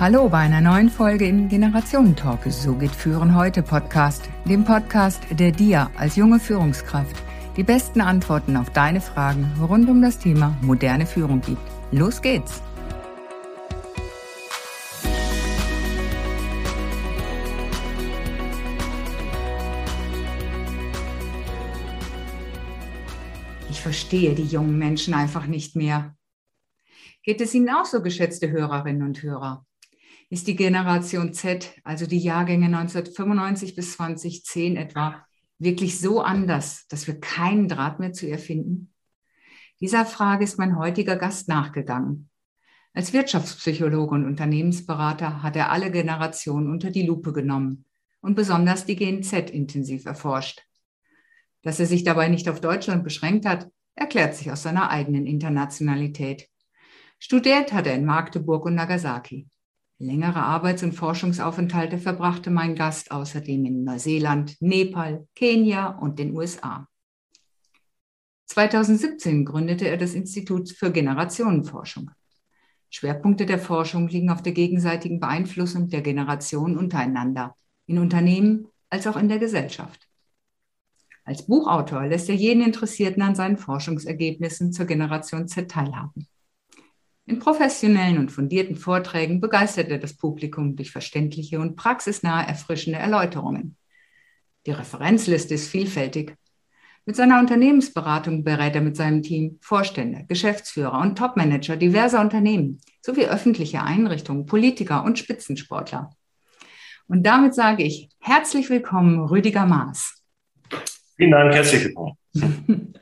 Hallo bei einer neuen Folge im Generationentalk. So geht Führen heute Podcast, dem Podcast, der dir als junge Führungskraft die besten Antworten auf deine Fragen rund um das Thema moderne Führung gibt. Los geht's! Ich verstehe die jungen Menschen einfach nicht mehr. Geht es Ihnen auch so, geschätzte Hörerinnen und Hörer? Ist die Generation Z, also die Jahrgänge 1995 bis 2010 etwa, wirklich so anders, dass wir keinen Draht mehr zu ihr finden? Dieser Frage ist mein heutiger Gast nachgegangen. Als Wirtschaftspsychologe und Unternehmensberater hat er alle Generationen unter die Lupe genommen und besonders die Gen Z intensiv erforscht. Dass er sich dabei nicht auf Deutschland beschränkt hat, erklärt sich aus seiner eigenen Internationalität. Studiert hat er in Magdeburg und Nagasaki. Längere Arbeits- und Forschungsaufenthalte verbrachte mein Gast außerdem in Neuseeland, Nepal, Kenia und den USA. 2017 gründete er das Institut für Generationenforschung. Schwerpunkte der Forschung liegen auf der gegenseitigen Beeinflussung der Generationen untereinander, in Unternehmen als auch in der Gesellschaft. Als Buchautor lässt er jeden Interessierten an seinen Forschungsergebnissen zur Generation Z teilhaben. In professionellen und fundierten Vorträgen begeistert er das Publikum durch verständliche und praxisnahe erfrischende Erläuterungen. Die Referenzliste ist vielfältig. Mit seiner Unternehmensberatung berät er mit seinem Team Vorstände, Geschäftsführer und Topmanager diverser Unternehmen sowie öffentliche Einrichtungen, Politiker und Spitzensportler. Und damit sage ich herzlich willkommen, Rüdiger Maas. Vielen Dank, herzlich willkommen.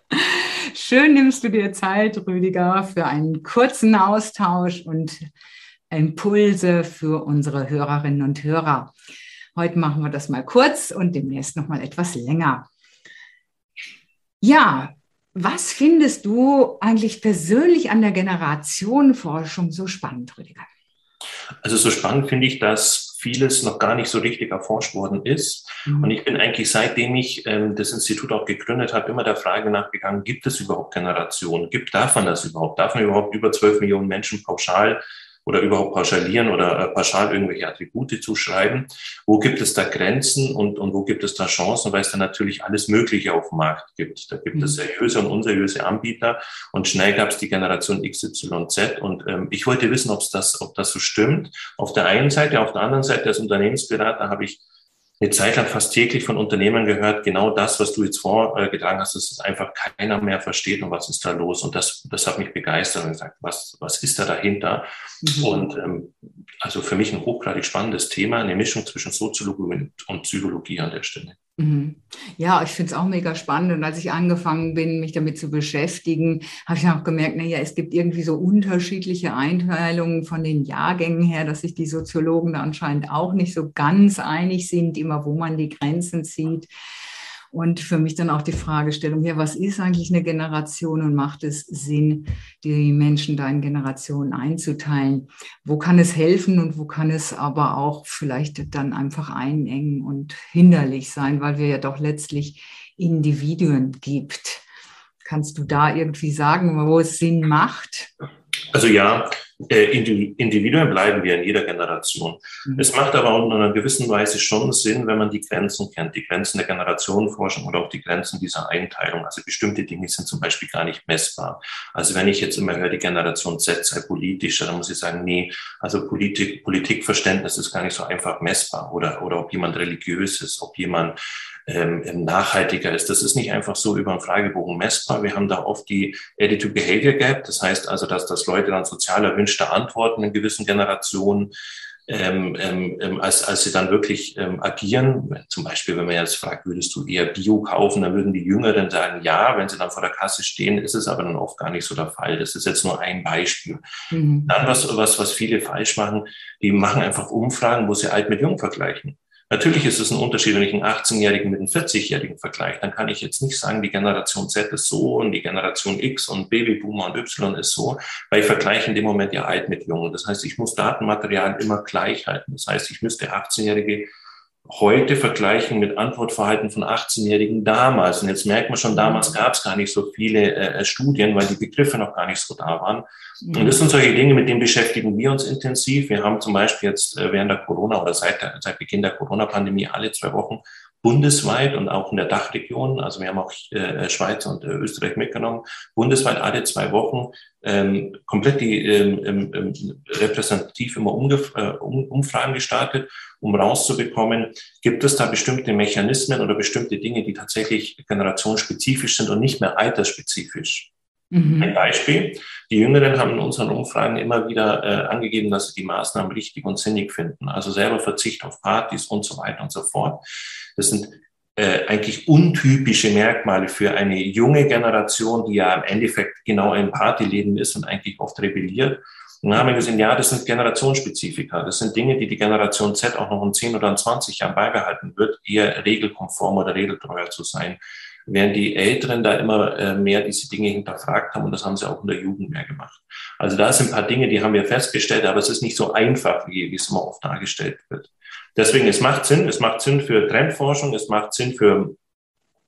Schön nimmst du dir Zeit, Rüdiger, für einen kurzen Austausch und Impulse für unsere Hörerinnen und Hörer. Heute machen wir das mal kurz und demnächst noch mal etwas länger. Ja, was findest du eigentlich persönlich an der Generationenforschung so spannend, Rüdiger? Also so spannend finde ich, dass vieles noch gar nicht so richtig erforscht worden ist. Mhm. Und ich bin eigentlich, seitdem ich ähm, das Institut auch gegründet habe, immer der Frage nachgegangen, gibt es überhaupt Generationen? Gibt, darf man das überhaupt? Darf man überhaupt über 12 Millionen Menschen pauschal oder überhaupt pauschalieren oder äh, pauschal irgendwelche Attribute zuschreiben. Wo gibt es da Grenzen und, und wo gibt es da Chancen, weil es da natürlich alles Mögliche auf dem Markt gibt. Da gibt mhm. es seriöse und unseriöse Anbieter und schnell gab es die Generation XYZ und ähm, ich wollte wissen, ob das, ob das so stimmt. Auf der einen Seite, auf der anderen Seite als Unternehmensberater habe ich eine Zeit lang fast täglich von Unternehmern gehört, genau das, was du jetzt vorgetragen hast, dass es einfach keiner mehr versteht und was ist da los. Und das, das hat mich begeistert und gesagt, was, was ist da dahinter? Mhm. Und ähm, also für mich ein hochgradig spannendes Thema, eine Mischung zwischen Soziologie und Psychologie an der Stelle. Mhm. Ja, ich finde es auch mega spannend. Und als ich angefangen bin, mich damit zu beschäftigen, habe ich auch gemerkt, naja, es gibt irgendwie so unterschiedliche Einteilungen von den Jahrgängen her, dass sich die Soziologen da anscheinend auch nicht so ganz einig sind, immer wo man die Grenzen zieht. Und für mich dann auch die Fragestellung, ja, was ist eigentlich eine Generation und macht es Sinn, die Menschen da in Generationen einzuteilen? Wo kann es helfen und wo kann es aber auch vielleicht dann einfach einengen und hinderlich sein, weil wir ja doch letztlich Individuen gibt. Kannst du da irgendwie sagen, wo es Sinn macht? Also ja, äh, Individuen bleiben wir in jeder Generation. Mhm. Es macht aber auch in einer gewissen Weise schon Sinn, wenn man die Grenzen kennt, die Grenzen der Generationenforschung oder auch die Grenzen dieser Einteilung. Also bestimmte Dinge sind zum Beispiel gar nicht messbar. Also wenn ich jetzt immer höre, die Generation Z sei politischer, dann muss ich sagen, nee, also Politik, Politikverständnis ist gar nicht so einfach messbar oder, oder ob jemand religiös ist, ob jemand ähm, nachhaltiger ist. Das ist nicht einfach so über einen Fragebogen messbar. Wir haben da oft die Attitude-Behavior Gap. Das heißt also, dass, dass Leute dann sozial erwünschte Antworten in gewissen Generationen ähm, ähm, ähm, als, als sie dann wirklich ähm, agieren. Zum Beispiel, wenn man jetzt fragt, würdest du eher Bio kaufen, dann würden die Jüngeren sagen, ja. Wenn sie dann vor der Kasse stehen, ist es aber dann oft gar nicht so der Fall. Das ist jetzt nur ein Beispiel. Mhm. Dann was, was, was viele falsch machen, die machen einfach Umfragen, wo sie alt mit jung vergleichen. Natürlich ist es ein Unterschied, wenn ich einen 18-Jährigen mit einem 40-Jährigen vergleiche. Dann kann ich jetzt nicht sagen, die Generation Z ist so und die Generation X und Babyboomer und Y ist so, weil ich vergleiche in dem Moment ja alt mit jung. Das heißt, ich muss Datenmaterial immer gleich halten. Das heißt, ich müsste 18-Jährige heute vergleichen mit Antwortverhalten von 18-Jährigen damals. Und jetzt merkt man schon, damals gab es gar nicht so viele äh, Studien, weil die Begriffe noch gar nicht so da waren. Und das sind solche Dinge, mit denen beschäftigen wir uns intensiv. Wir haben zum Beispiel jetzt äh, während der Corona oder seit, der, seit Beginn der Corona-Pandemie alle zwei Wochen bundesweit und auch in der Dachregion, also wir haben auch äh, Schweiz und äh, Österreich mitgenommen, bundesweit alle zwei Wochen ähm, komplett die ähm, ähm, ähm repräsentativ immer Umgef äh, um, Umfragen gestartet, um rauszubekommen, gibt es da bestimmte Mechanismen oder bestimmte Dinge, die tatsächlich generationsspezifisch sind und nicht mehr altersspezifisch. Mhm. Ein Beispiel. Die Jüngeren haben in unseren Umfragen immer wieder äh, angegeben, dass sie die Maßnahmen richtig und sinnig finden. Also selber Verzicht auf Partys und so weiter und so fort. Das sind äh, eigentlich untypische Merkmale für eine junge Generation, die ja im Endeffekt genau ein Partyleben ist und eigentlich oft rebelliert. Und dann haben wir gesehen, ja, das sind Generationsspezifika. Das sind Dinge, die die Generation Z auch noch in 10 oder in 20 Jahren beibehalten wird, eher regelkonform oder regeltreuer zu sein während die Älteren da immer äh, mehr diese Dinge hinterfragt haben und das haben sie auch in der Jugend mehr gemacht. Also da sind ein paar Dinge, die haben wir festgestellt, aber es ist nicht so einfach, wie, wie es immer oft dargestellt wird. Deswegen, es macht Sinn, es macht Sinn für Trendforschung, es macht Sinn für,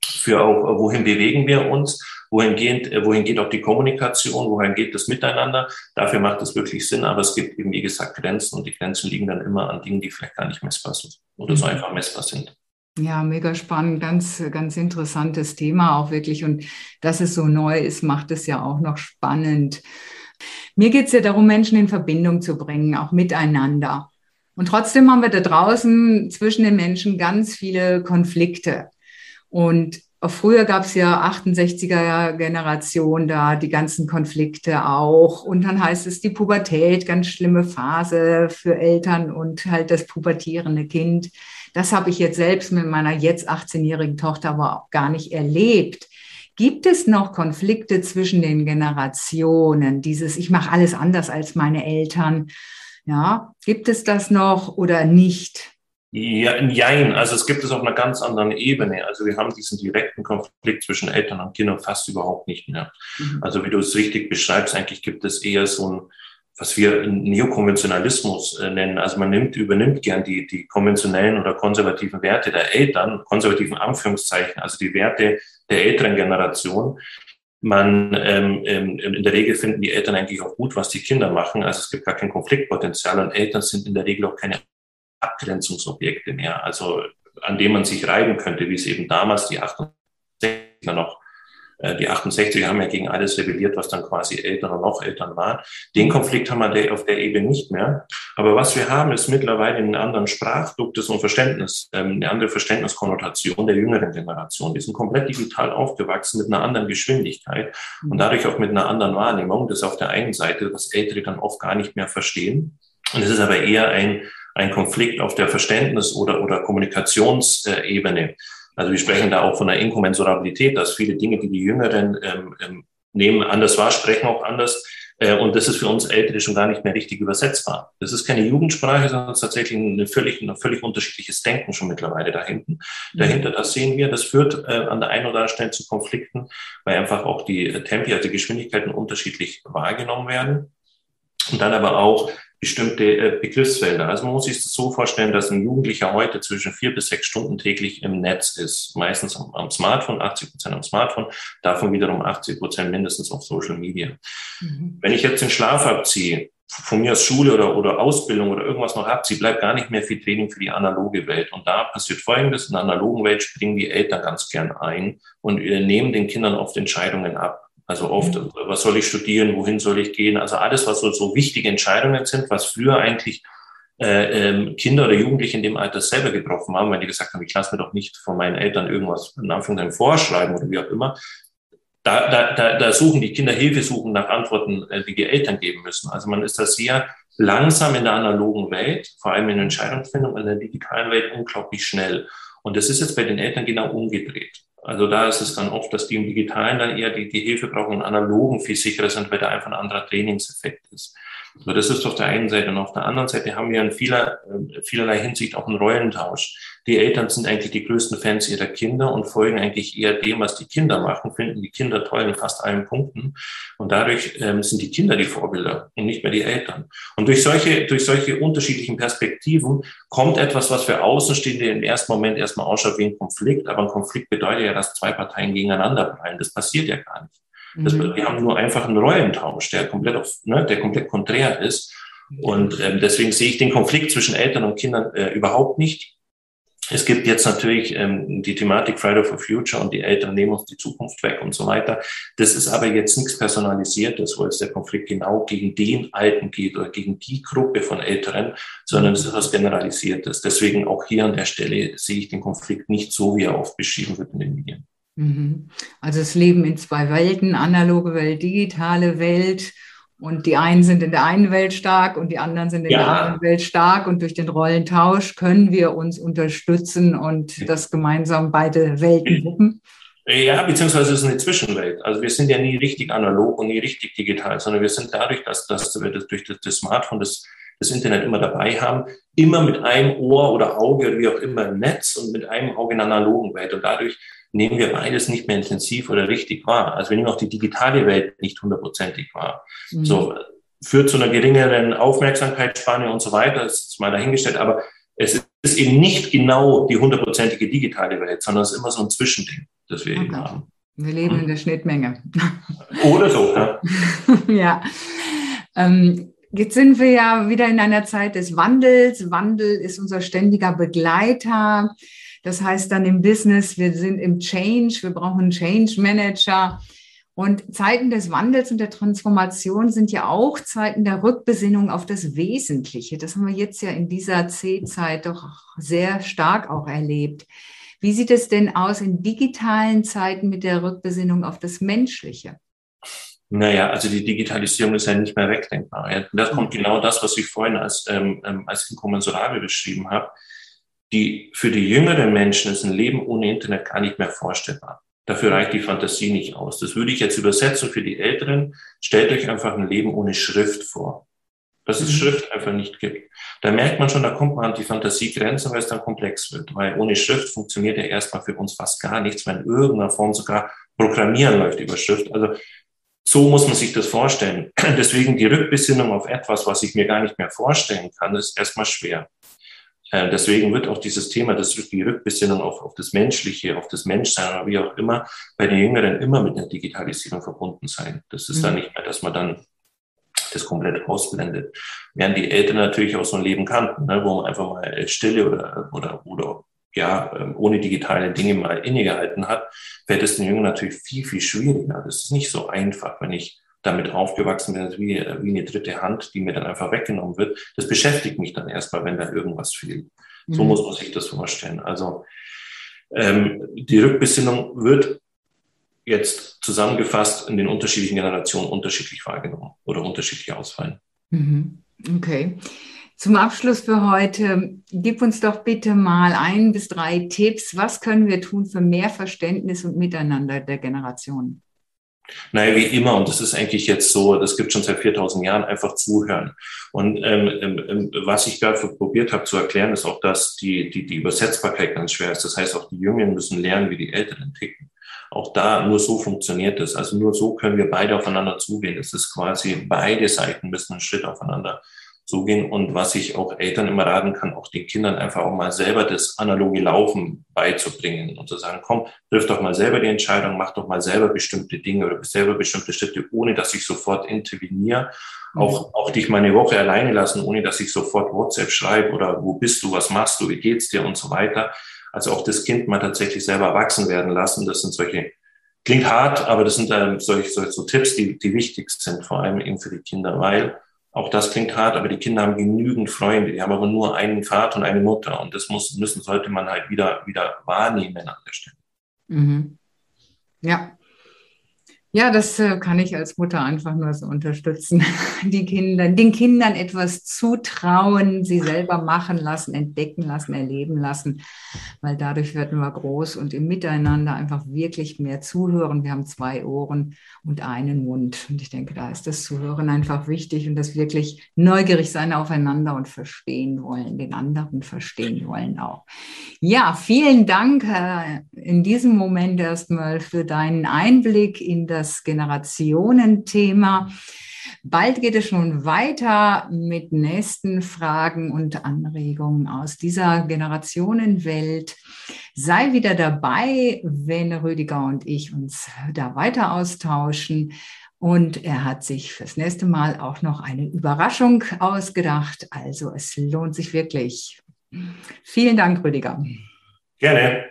für auch, wohin bewegen wir uns, wohin geht, äh, wohin geht auch die Kommunikation, wohin geht das Miteinander. Dafür macht es wirklich Sinn, aber es gibt eben, wie gesagt, Grenzen und die Grenzen liegen dann immer an Dingen, die vielleicht gar nicht messbar sind oder so mhm. einfach messbar sind. Ja, mega spannend, ganz, ganz interessantes Thema auch wirklich. Und dass es so neu ist, macht es ja auch noch spannend. Mir geht es ja darum, Menschen in Verbindung zu bringen, auch miteinander. Und trotzdem haben wir da draußen zwischen den Menschen ganz viele Konflikte. Und früher gab es ja 68er Generation da, die ganzen Konflikte auch. Und dann heißt es die Pubertät, ganz schlimme Phase für Eltern und halt das pubertierende Kind. Das habe ich jetzt selbst mit meiner jetzt 18-jährigen Tochter aber auch gar nicht erlebt. Gibt es noch Konflikte zwischen den Generationen? Dieses, ich mache alles anders als meine Eltern. Ja, gibt es das noch oder nicht? Ja, nein, also es gibt es auf einer ganz anderen Ebene. Also wir haben diesen direkten Konflikt zwischen Eltern und Kindern fast überhaupt nicht mehr. Mhm. Also wie du es richtig beschreibst, eigentlich gibt es eher so ein was wir Neokonventionalismus äh, nennen. Also man nimmt, übernimmt gern die, die konventionellen oder konservativen Werte der Eltern, konservativen Anführungszeichen, also die Werte der älteren Generation. Man ähm, ähm, in der Regel finden die Eltern eigentlich auch gut, was die Kinder machen. Also es gibt gar kein Konfliktpotenzial und Eltern sind in der Regel auch keine Abgrenzungsobjekte mehr, also an dem man sich reiben könnte, wie es eben damals die 68er noch äh, die 68er haben ja gegen alles rebelliert, was dann quasi Eltern und noch Eltern war. Den Konflikt haben wir auf der Ebene nicht mehr. Aber was wir haben, ist mittlerweile einen anderen Sprachduktus und Verständnis, ähm, eine andere Verständniskonnotation der jüngeren Generation. Die sind komplett digital aufgewachsen mit einer anderen Geschwindigkeit und dadurch auch mit einer anderen Wahrnehmung. Das ist auf der einen Seite, was Ältere dann oft gar nicht mehr verstehen. Und es ist aber eher ein, ein Konflikt auf der Verständnis- oder, oder Kommunikationsebene. Also wir sprechen da auch von einer Inkommensurabilität, dass viele Dinge, die die Jüngeren ähm, ähm, nehmen, anders wahr, sprechen auch anders. Äh, und das ist für uns Ältere schon gar nicht mehr richtig übersetzbar. Das ist keine Jugendsprache, sondern tatsächlich ein völlig, ein völlig unterschiedliches Denken schon mittlerweile dahinten. Mhm. Dahinter, das sehen wir, das führt äh, an der einen oder anderen Stelle zu Konflikten, weil einfach auch die Tempi, also die Geschwindigkeiten unterschiedlich wahrgenommen werden. Und dann aber auch bestimmte äh, Begriffsfelder. Also man muss sich das so vorstellen, dass ein Jugendlicher heute zwischen vier bis sechs Stunden täglich im Netz ist. Meistens am, am Smartphone, 80 Prozent am Smartphone, davon wiederum 80 Prozent mindestens auf Social Media. Mhm. Wenn ich jetzt den Schlaf abziehe, von mir aus Schule oder, oder Ausbildung oder irgendwas noch abziehe, bleibt gar nicht mehr viel Training für die analoge Welt. Und da passiert Folgendes, in der analogen Welt springen die Eltern ganz gern ein und äh, nehmen den Kindern oft Entscheidungen ab. Also oft, was soll ich studieren, wohin soll ich gehen? Also alles, was so, so wichtige Entscheidungen sind, was früher eigentlich äh, ähm, Kinder oder Jugendliche in dem Alter selber getroffen haben, weil die gesagt haben, ich lasse mir doch nicht von meinen Eltern irgendwas in Anführungszeichen vorschreiben oder wie auch immer. Da, da, da, da suchen die Kinder Hilfe suchen nach Antworten, äh, die die Eltern geben müssen. Also man ist da sehr langsam in der analogen Welt, vor allem in der Entscheidungsfindung, in der digitalen Welt unglaublich schnell. Und das ist jetzt bei den Eltern genau umgedreht. Also da ist es dann oft, dass die im Digitalen dann eher die, die Hilfe brauchen und analogen viel sicherer sind, weil da einfach ein anderer Trainingseffekt ist. So, das ist auf der einen Seite. Und auf der anderen Seite haben wir in vieler, äh, vielerlei Hinsicht auch einen Rollentausch. Die Eltern sind eigentlich die größten Fans ihrer Kinder und folgen eigentlich eher dem, was die Kinder machen, finden die Kinder toll in fast allen Punkten. Und dadurch ähm, sind die Kinder die Vorbilder und nicht mehr die Eltern. Und durch solche, durch solche unterschiedlichen Perspektiven kommt etwas, was für Außenstehende im ersten Moment erstmal ausschaut wie ein Konflikt. Aber ein Konflikt bedeutet ja, dass zwei Parteien gegeneinander prallen. Das passiert ja gar nicht. Das, mhm. Wir haben nur einfach einen Rollentausch, der komplett auf, ne, der komplett konträr ist. Und ähm, deswegen sehe ich den Konflikt zwischen Eltern und Kindern äh, überhaupt nicht. Es gibt jetzt natürlich ähm, die Thematik Friday for Future und die Eltern nehmen uns die Zukunft weg und so weiter. Das ist aber jetzt nichts Personalisiertes, wo jetzt der Konflikt genau gegen den Alten geht oder gegen die Gruppe von Älteren, sondern es ist was Generalisiertes. Deswegen auch hier an der Stelle sehe ich den Konflikt nicht so, wie er oft beschrieben wird in den Medien. Mhm. Also das Leben in zwei Welten, analoge Welt, digitale Welt. Und die einen sind in der einen Welt stark und die anderen sind in ja. der anderen Welt stark. Und durch den Rollentausch können wir uns unterstützen und das gemeinsam beide Welten wuppen. Ja, beziehungsweise es ist eine Zwischenwelt. Also wir sind ja nie richtig analog und nie richtig digital, sondern wir sind dadurch, dass, dass wir das durch das Smartphone das, das Internet immer dabei haben, immer mit einem Ohr oder Auge oder wie auch immer im Netz und mit einem Auge in der analogen Welt. Und dadurch nehmen wir beides nicht mehr intensiv oder richtig wahr. Also wir nehmen auch die digitale Welt nicht hundertprozentig wahr. Mhm. So führt zu einer geringeren Aufmerksamkeitsspanne und so weiter, das ist mal dahingestellt, aber es ist eben nicht genau die hundertprozentige digitale Welt, sondern es ist immer so ein Zwischending, das wir okay. eben haben. Wir leben mhm. in der Schnittmenge. Oder so, ja. ja. Ähm, Jetzt sind wir ja wieder in einer Zeit des Wandels. Wandel ist unser ständiger Begleiter. Das heißt dann im Business, wir sind im Change, wir brauchen einen Change Manager. Und Zeiten des Wandels und der Transformation sind ja auch Zeiten der Rückbesinnung auf das Wesentliche. Das haben wir jetzt ja in dieser C-Zeit doch sehr stark auch erlebt. Wie sieht es denn aus in digitalen Zeiten mit der Rückbesinnung auf das Menschliche? Naja, also die Digitalisierung ist ja nicht mehr wegdenkbar. Ja. Da kommt genau das, was ich vorhin als, ähm, ähm als inkommensurabel beschrieben habe die, für die jüngeren Menschen ist ein Leben ohne Internet gar nicht mehr vorstellbar. Dafür reicht die Fantasie nicht aus. Das würde ich jetzt übersetzen für die Älteren. Stellt euch einfach ein Leben ohne Schrift vor. Dass es mhm. Schrift einfach nicht gibt. Da merkt man schon, da kommt man an die Fantasiegrenze, weil es dann komplex wird. Weil ohne Schrift funktioniert ja erstmal für uns fast gar nichts, weil in irgendeiner Form sogar Programmieren läuft über Schrift. Also so muss man sich das vorstellen. Deswegen die Rückbesinnung auf etwas, was ich mir gar nicht mehr vorstellen kann, ist erstmal schwer. Äh, deswegen wird auch dieses Thema, das die Rückbesinnung auf, auf das Menschliche, auf das Menschsein oder wie auch immer, bei den Jüngeren immer mit einer Digitalisierung verbunden sein. Das ist mhm. dann nicht mehr, dass man dann das komplett ausblendet. Während die Eltern natürlich auch so ein Leben kannten, ne, wo man einfach mal Stille oder, oder, oder ja, ähm, ohne digitale Dinge mal innegehalten hat, fällt es den Jüngern natürlich viel, viel schwieriger. Das ist nicht so einfach, wenn ich damit aufgewachsen bin, wie, wie eine dritte Hand, die mir dann einfach weggenommen wird. Das beschäftigt mich dann erstmal, wenn da irgendwas fehlt. Mhm. So muss man sich das vorstellen. Also ähm, die Rückbesinnung wird jetzt zusammengefasst in den unterschiedlichen Generationen unterschiedlich wahrgenommen oder unterschiedlich ausfallen. Mhm. Okay. Zum Abschluss für heute, gib uns doch bitte mal ein bis drei Tipps. Was können wir tun für mehr Verständnis und Miteinander der Generationen? Naja, wie immer, und das ist eigentlich jetzt so, das gibt schon seit 4000 Jahren, einfach zuhören. Und ähm, ähm, ähm was ich gerade probiert habe zu erklären, ist auch, dass die, die, die Übersetzbarkeit ganz schwer ist. Das heißt, auch die Jüngeren müssen lernen, wie die Älteren ticken. Auch da, nur so funktioniert es. Also nur so können wir beide aufeinander zugehen. Es ist quasi, beide Seiten müssen einen Schritt aufeinander zugehen. Und was ich auch Eltern immer raten kann, auch den Kindern einfach auch mal selber das analoge Laufen beizubringen und zu sagen, komm, triff doch mal selber die Entscheidung, mach doch mal selber bestimmte Dinge oder selber bestimmte Schritte, ohne dass ich sofort interveniere. Mhm. Auch, auch dich mal eine Woche alleine lassen, ohne dass ich sofort WhatsApp schreibe oder wo bist du, was machst du, wie geht's dir und so weiter. Also auch das Kind mal tatsächlich selber erwachsen werden lassen. Das sind solche Klingt hart, aber das sind dann solche, solche so Tipps, die, die wichtig sind, vor allem eben für die Kinder, weil auch das klingt hart, aber die Kinder haben genügend Freunde. Die haben aber nur einen Vater und eine Mutter. Und das muss, müssen, sollte man halt wieder, wieder wahrnehmen an der Stelle. Mhm. Ja. Ja, das äh, kann ich als Mutter einfach nur so unterstützen. Die Kinder, den Kindern etwas zutrauen, sie selber machen lassen, entdecken lassen, erleben lassen, weil dadurch werden wir groß und im Miteinander einfach wirklich mehr zuhören. Wir haben zwei Ohren und einen Mund. Und ich denke, da ist das Zuhören einfach wichtig und das wirklich neugierig sein aufeinander und verstehen wollen, den anderen verstehen wollen auch. Ja, vielen Dank in diesem Moment erstmal für deinen Einblick in das das Generationenthema. Bald geht es schon weiter mit nächsten Fragen und Anregungen aus dieser Generationenwelt. Sei wieder dabei, wenn Rüdiger und ich uns da weiter austauschen. Und er hat sich fürs nächste Mal auch noch eine Überraschung ausgedacht. Also es lohnt sich wirklich. Vielen Dank, Rüdiger. Gerne.